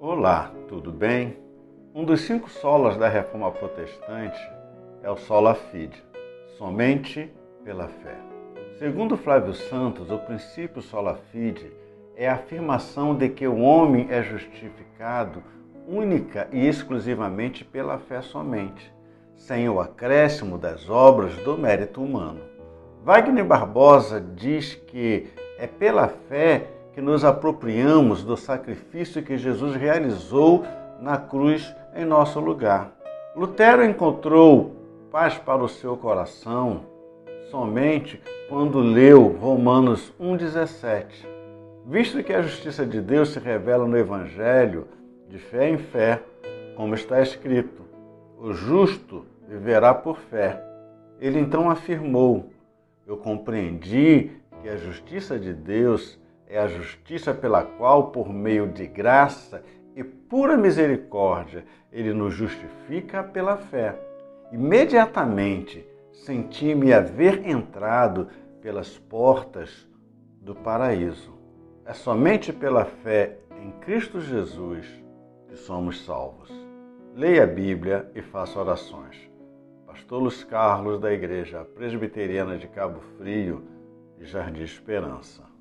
Olá, tudo bem? Um dos cinco solas da reforma protestante é o sola fide, somente pela fé. Segundo Flávio Santos, o princípio sola fide é a afirmação de que o homem é justificado única e exclusivamente pela fé somente, sem o acréscimo das obras do mérito humano. Wagner Barbosa diz que é pela fé que nos apropriamos do sacrifício que Jesus realizou na cruz em nosso lugar. Lutero encontrou paz para o seu coração somente quando leu Romanos 1,17. Visto que a justiça de Deus se revela no Evangelho, de fé em fé, como está escrito: o justo viverá por fé. Ele então afirmou: Eu compreendi que a justiça de Deus é a justiça pela qual, por meio de graça e pura misericórdia, ele nos justifica pela fé. Imediatamente senti-me haver entrado pelas portas do paraíso. É somente pela fé em Cristo Jesus que somos salvos. Leia a Bíblia e faça orações. Pastor Luiz Carlos, da Igreja Presbiteriana de Cabo Frio e Jardim Esperança.